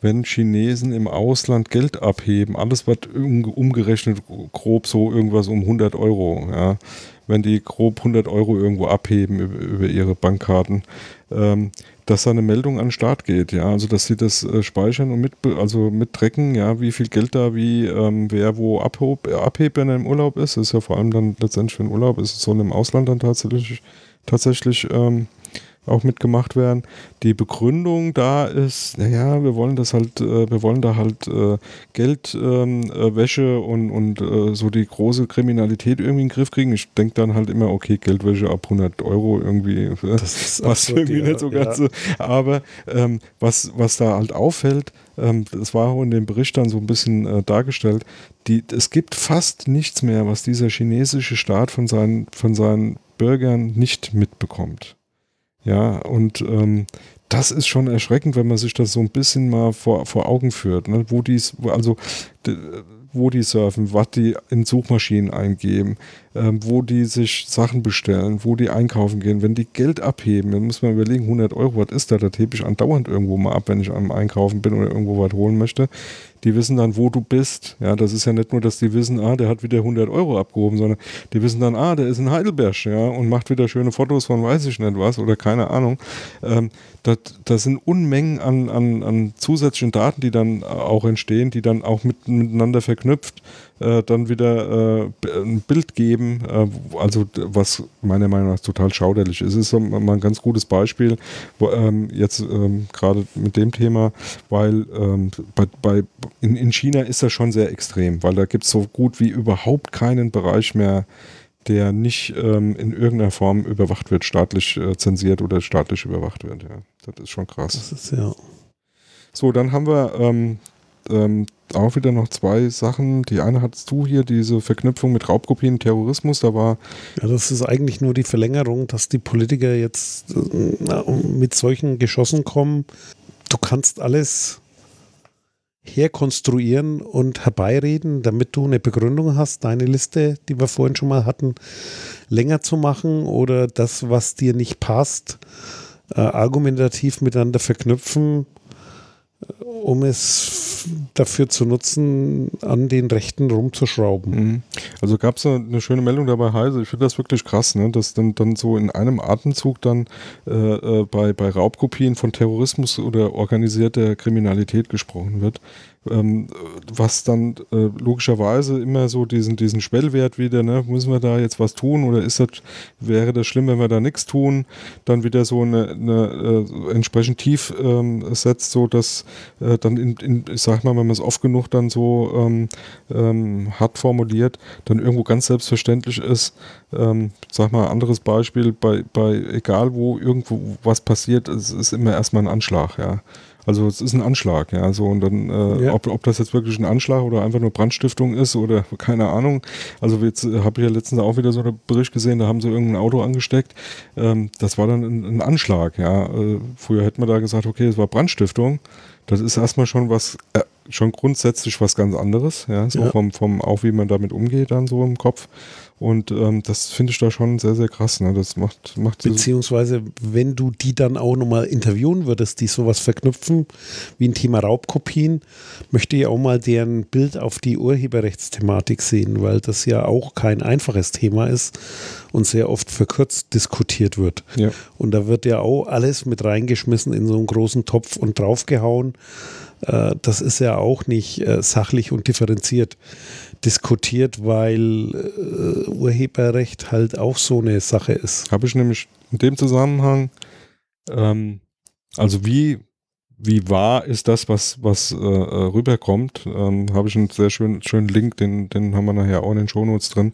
wenn Chinesen im Ausland Geld abheben, alles um, umgerechnet grob so irgendwas um 100 Euro, ja. wenn die grob 100 Euro irgendwo abheben über, über ihre Bankkarten, ähm, dass da eine Meldung an den Start geht, ja, also dass sie das äh, speichern und mit, also mittracken, ja, wie viel Geld da, wie ähm, wer wo abhob, abhebt, wenn er im Urlaub ist, das ist ja vor allem dann letztendlich für den Urlaub, ist es soll im Ausland dann tatsächlich tatsächlich ähm, auch mitgemacht werden. Die Begründung da ist, naja, wir wollen das halt, äh, wir wollen da halt äh, Geldwäsche ähm, äh, und, und äh, so die große Kriminalität irgendwie in den Griff kriegen. Ich denke dann halt immer, okay, Geldwäsche ab 100 Euro irgendwie, äh, das passt irgendwie nicht so ganz. Ja. Aber ähm, was, was da halt auffällt, ähm, das war auch in dem Bericht dann so ein bisschen äh, dargestellt, die, es gibt fast nichts mehr, was dieser chinesische Staat von seinen, von seinen Bürgern nicht mitbekommt. Ja, und ähm, das ist schon erschreckend, wenn man sich das so ein bisschen mal vor, vor Augen führt, ne? wo dies, also wo die surfen, was die in Suchmaschinen eingeben, ähm, wo die sich Sachen bestellen, wo die einkaufen gehen. Wenn die Geld abheben, dann muss man überlegen, 100 Euro, was ist da? Das hebe ich andauernd irgendwo mal ab, wenn ich am Einkaufen bin oder irgendwo was holen möchte. Die wissen dann, wo du bist. Ja, das ist ja nicht nur, dass die wissen, ah, der hat wieder 100 Euro abgehoben, sondern die wissen dann, ah, der ist in Heidelberg, ja, und macht wieder schöne Fotos von weiß ich nicht was oder keine Ahnung. Ähm, das, sind Unmengen an, an, an zusätzlichen Daten, die dann auch entstehen, die dann auch mit, miteinander verknüpft äh, dann wieder äh, ein Bild geben, äh, also was meiner Meinung nach total schauderlich ist. Es ist so mal ein ganz gutes Beispiel, wo, ähm, jetzt ähm, gerade mit dem Thema, weil ähm, bei, bei, in, in China ist das schon sehr extrem, weil da gibt es so gut wie überhaupt keinen Bereich mehr, der nicht ähm, in irgendeiner Form überwacht wird, staatlich äh, zensiert oder staatlich überwacht wird. Ja. Das ist schon krass. Das ist ja. So, dann haben wir ähm, ähm, auch wieder noch zwei Sachen. Die eine hattest du hier, diese Verknüpfung mit Raubkopien, Terrorismus, da war. Ja, das ist eigentlich nur die Verlängerung, dass die Politiker jetzt äh, mit solchen Geschossen kommen. Du kannst alles herkonstruieren und herbeireden, damit du eine Begründung hast, deine Liste, die wir vorhin schon mal hatten, länger zu machen oder das, was dir nicht passt, äh, argumentativ miteinander verknüpfen um es dafür zu nutzen, an den Rechten rumzuschrauben. Mhm. Also gab es eine schöne Meldung dabei Heise. Ich finde das wirklich krass, ne? dass dann, dann so in einem Atemzug dann äh, äh, bei, bei Raubkopien von Terrorismus oder organisierter Kriminalität gesprochen wird ähm, was dann äh, logischerweise immer so diesen, diesen Schwellwert wieder, ne, müssen wir da jetzt was tun oder ist das, wäre das schlimm, wenn wir da nichts tun, dann wieder so eine, eine äh, entsprechend tief ähm, setzt, so dass äh, dann in, in, ich sag mal, wenn man es oft genug dann so ähm, ähm, hart formuliert, dann irgendwo ganz selbstverständlich ist, ähm, sag mal, anderes Beispiel, bei, bei egal wo irgendwo was passiert, es ist immer erstmal ein Anschlag, ja. Also es ist ein Anschlag, ja. So und dann, äh, ja. ob, ob das jetzt wirklich ein Anschlag oder einfach nur Brandstiftung ist oder keine Ahnung. Also jetzt äh, habe ich ja letztens auch wieder so einen Bericht gesehen, da haben sie irgendein Auto angesteckt. Ähm, das war dann ein, ein Anschlag, ja. Äh, früher hätte man da gesagt, okay, es war Brandstiftung. Das ist erstmal schon was, äh, schon grundsätzlich was ganz anderes, ja. So ja. vom, vom, auch wie man damit umgeht, dann so im Kopf. Und ähm, das finde ich da schon sehr, sehr krass. Ne? Das macht, macht Beziehungsweise, wenn du die dann auch nochmal interviewen würdest, die sowas verknüpfen, wie ein Thema Raubkopien, möchte ich auch mal deren Bild auf die Urheberrechtsthematik sehen, weil das ja auch kein einfaches Thema ist und sehr oft verkürzt diskutiert wird. Ja. Und da wird ja auch alles mit reingeschmissen in so einen großen Topf und draufgehauen. Äh, das ist ja auch nicht äh, sachlich und differenziert diskutiert, weil äh, Urheberrecht halt auch so eine Sache ist. Habe ich nämlich in dem Zusammenhang, ähm, also wie, wie wahr ist das, was, was äh, rüberkommt, ähm, habe ich einen sehr schönen, schönen Link, den, den haben wir nachher auch in den Shownotes drin.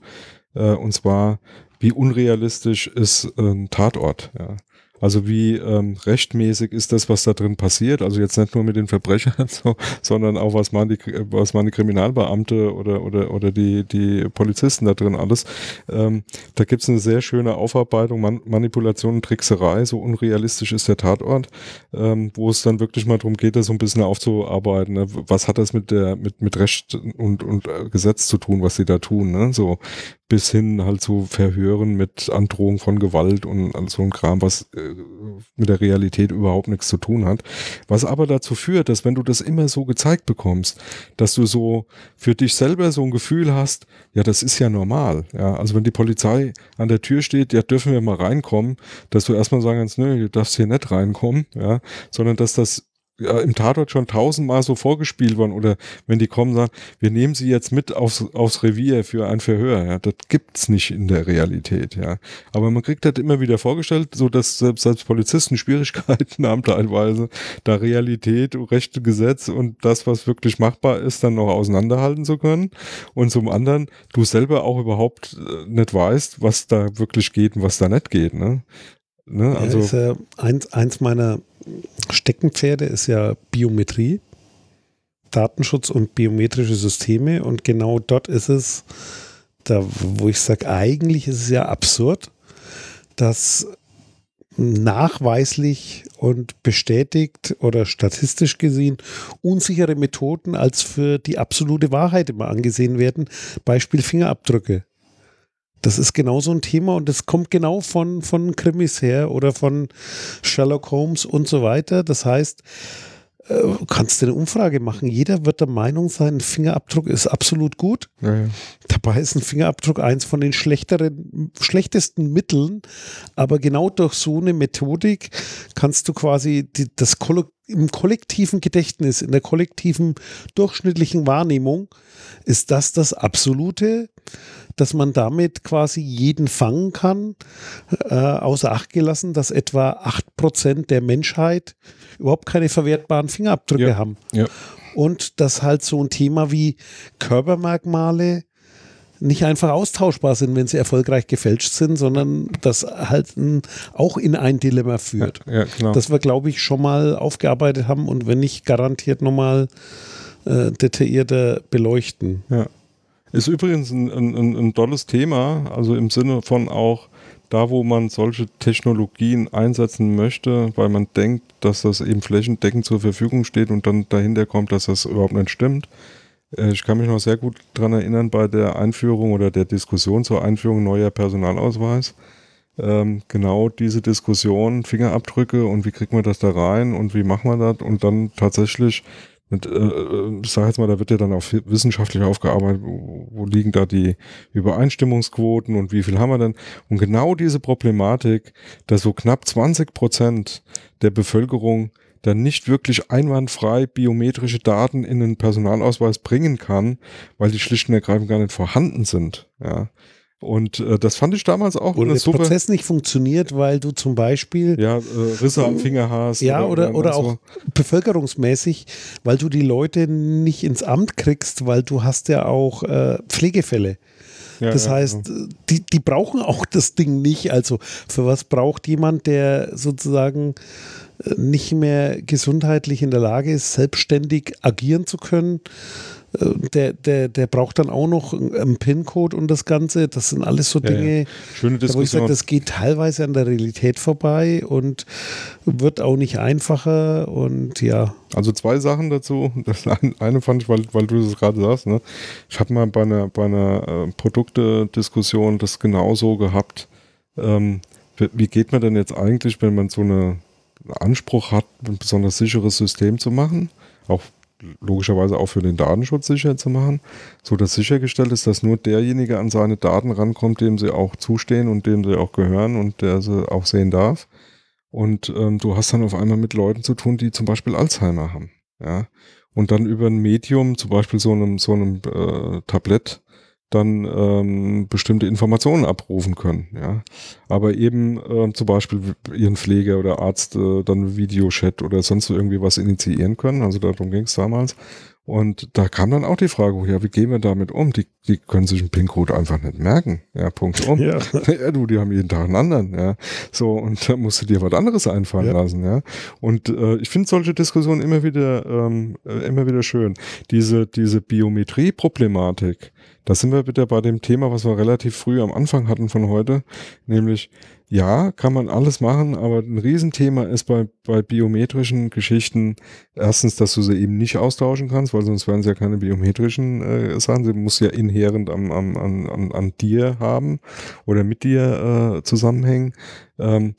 Äh, und zwar, wie unrealistisch ist ein Tatort. Ja. Also wie ähm, rechtmäßig ist das, was da drin passiert? Also jetzt nicht nur mit den Verbrechern, so, sondern auch was man die, was man die Kriminalbeamte oder oder oder die die Polizisten da drin alles. Ähm, da gibt es eine sehr schöne Aufarbeitung, Man Manipulation und Trickserei. So unrealistisch ist der Tatort, ähm, wo es dann wirklich mal darum geht, das so ein bisschen aufzuarbeiten. Ne? Was hat das mit der mit mit Recht und und äh, Gesetz zu tun, was sie da tun? Ne? So bis hin halt zu Verhören mit Androhung von Gewalt und so ein Kram, was äh, mit der Realität überhaupt nichts zu tun hat. Was aber dazu führt, dass wenn du das immer so gezeigt bekommst, dass du so für dich selber so ein Gefühl hast, ja, das ist ja normal. Ja, also wenn die Polizei an der Tür steht, ja, dürfen wir mal reinkommen, dass du erstmal sagen kannst, nö, du darfst hier nicht reinkommen, ja, sondern dass das ja, im Tatort schon tausendmal so vorgespielt worden oder wenn die kommen sagen, wir nehmen sie jetzt mit aufs, aufs Revier für ein Verhör, ja, das gibt's nicht in der Realität, ja. Aber man kriegt das immer wieder vorgestellt, so dass selbst, selbst Polizisten Schwierigkeiten haben teilweise, da Realität, rechte Gesetz und das, was wirklich machbar ist, dann noch auseinanderhalten zu können und zum anderen du selber auch überhaupt äh, nicht weißt, was da wirklich geht und was da nicht geht, ne. Ne? Also ja, ist ja eins, eins meiner Steckenpferde ist ja Biometrie, Datenschutz und biometrische Systeme. Und genau dort ist es, da, wo ich sage, eigentlich ist es ja absurd, dass nachweislich und bestätigt oder statistisch gesehen unsichere Methoden als für die absolute Wahrheit immer angesehen werden. Beispiel Fingerabdrücke. Das ist genau so ein Thema und das kommt genau von, von Krimis her oder von Sherlock Holmes und so weiter. Das heißt, äh, kannst du eine Umfrage machen. Jeder wird der Meinung sein, ein Fingerabdruck ist absolut gut. Ja, ja. Dabei ist ein Fingerabdruck eins von den schlechteren, schlechtesten Mitteln. Aber genau durch so eine Methodik kannst du quasi die, das im kollektiven Gedächtnis, in der kollektiven durchschnittlichen Wahrnehmung, ist das das absolute dass man damit quasi jeden fangen kann, äh, außer Acht gelassen, dass etwa 8% der Menschheit überhaupt keine verwertbaren Fingerabdrücke ja. haben. Ja. Und dass halt so ein Thema wie Körpermerkmale nicht einfach austauschbar sind, wenn sie erfolgreich gefälscht sind, sondern das halt ein, auch in ein Dilemma führt. Ja, ja, genau. Das wir, glaube ich, schon mal aufgearbeitet haben und wenn nicht garantiert nochmal äh, detaillierter beleuchten. Ja. Ist übrigens ein, ein, ein tolles Thema, also im Sinne von auch da, wo man solche Technologien einsetzen möchte, weil man denkt, dass das eben flächendeckend zur Verfügung steht und dann dahinter kommt, dass das überhaupt nicht stimmt. Äh, ich kann mich noch sehr gut daran erinnern bei der Einführung oder der Diskussion zur Einführung neuer Personalausweis. Ähm, genau diese Diskussion, Fingerabdrücke und wie kriegt man das da rein und wie macht man das und dann tatsächlich mit, äh, äh, ich sag jetzt mal, da wird ja dann auch wissenschaftlich aufgearbeitet, wo, wo liegen da die Übereinstimmungsquoten und wie viel haben wir denn? Und genau diese Problematik, dass so knapp 20 Prozent der Bevölkerung dann nicht wirklich einwandfrei biometrische Daten in den Personalausweis bringen kann, weil die schlicht und ergreifend gar nicht vorhanden sind. Ja. Und äh, das fand ich damals auch oder der super Prozess nicht funktioniert, weil du zum Beispiel ja, äh, Risse am Finger hast. Ja, oder, oder, oder auch so. bevölkerungsmäßig, weil du die Leute nicht ins Amt kriegst, weil du hast ja auch äh, Pflegefälle. Ja, das heißt, ja. Die, die brauchen auch das Ding nicht. Also für was braucht jemand, der sozusagen äh, nicht mehr gesundheitlich in der Lage ist, selbstständig agieren zu können? Der, der, der braucht dann auch noch einen PIN-Code und das Ganze. Das sind alles so Dinge, ja, ja. Schöne Diskussion. wo ich sage, das geht teilweise an der Realität vorbei und wird auch nicht einfacher und ja. Also zwei Sachen dazu. Das eine fand ich, weil, weil du das gerade sagst, ne? ich habe mal bei einer, bei einer äh, Produktediskussion das genauso gehabt. Ähm, wie geht man denn jetzt eigentlich, wenn man so eine Anspruch hat, ein besonders sicheres System zu machen? Auch logischerweise auch für den Datenschutz sicher zu machen, so dass sichergestellt ist, dass nur derjenige an seine Daten rankommt, dem sie auch zustehen und dem sie auch gehören und der sie auch sehen darf. Und ähm, du hast dann auf einmal mit Leuten zu tun, die zum Beispiel Alzheimer haben, ja. Und dann über ein Medium, zum Beispiel so einem, so einem äh, Tablett, dann ähm, bestimmte Informationen abrufen können. Ja. Aber eben äh, zum Beispiel ihren Pfleger oder Arzt äh, dann Videochat oder sonst irgendwie was initiieren können. Also darum ging es damals. Und da kam dann auch die Frage, ja, wie gehen wir damit um? Die, die können sich einen PIN-Code einfach nicht merken. Ja, Punkt um. Ja. ja. du, die haben jeden Tag einen anderen, ja. So, und da musst du dir was anderes einfallen ja. lassen, ja. Und äh, ich finde solche Diskussionen immer wieder, ähm, äh, immer wieder schön. Diese, diese Biometrie-Problematik, da sind wir wieder bei dem Thema, was wir relativ früh am Anfang hatten von heute, nämlich ja, kann man alles machen, aber ein Riesenthema ist bei, bei biometrischen Geschichten erstens, dass du sie eben nicht austauschen kannst, weil sonst wären sie ja keine biometrischen äh, Sachen. Sie muss ja inhärent am, am, an, an, an dir haben oder mit dir äh, zusammenhängen. Ähm,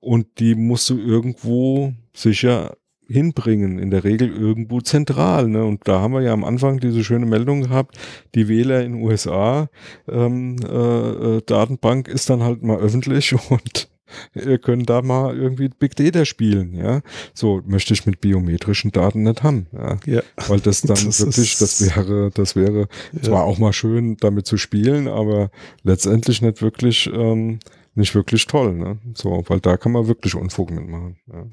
Und die musst du irgendwo sicher hinbringen, in der Regel irgendwo zentral. Ne? Und da haben wir ja am Anfang diese schöne Meldung gehabt, die Wähler in USA, ähm, äh, äh, Datenbank ist dann halt mal öffentlich und ihr könnt da mal irgendwie Big Data spielen, ja. So möchte ich mit biometrischen Daten nicht haben, ja. ja. Weil das dann das wirklich, das wäre, das wäre ja. zwar auch mal schön, damit zu spielen, aber letztendlich nicht wirklich, ähm, nicht wirklich toll, ne? So, weil da kann man wirklich Unfug mitmachen. Ja.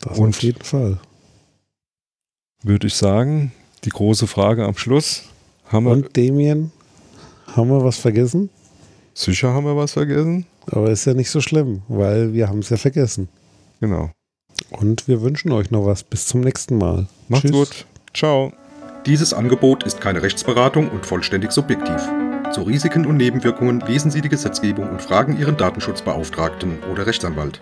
Das Und auf jeden Fall. Würde ich sagen, die große Frage am Schluss. Haben wir Und Damien, haben wir was vergessen? Sicher haben wir was vergessen. Aber ist ja nicht so schlimm, weil wir haben es ja vergessen. Genau. Und wir wünschen euch noch was. Bis zum nächsten Mal. Macht's Tschüss. gut. Ciao. Dieses Angebot ist keine Rechtsberatung und vollständig subjektiv. Zu Risiken und Nebenwirkungen lesen Sie die Gesetzgebung und fragen Ihren Datenschutzbeauftragten oder Rechtsanwalt.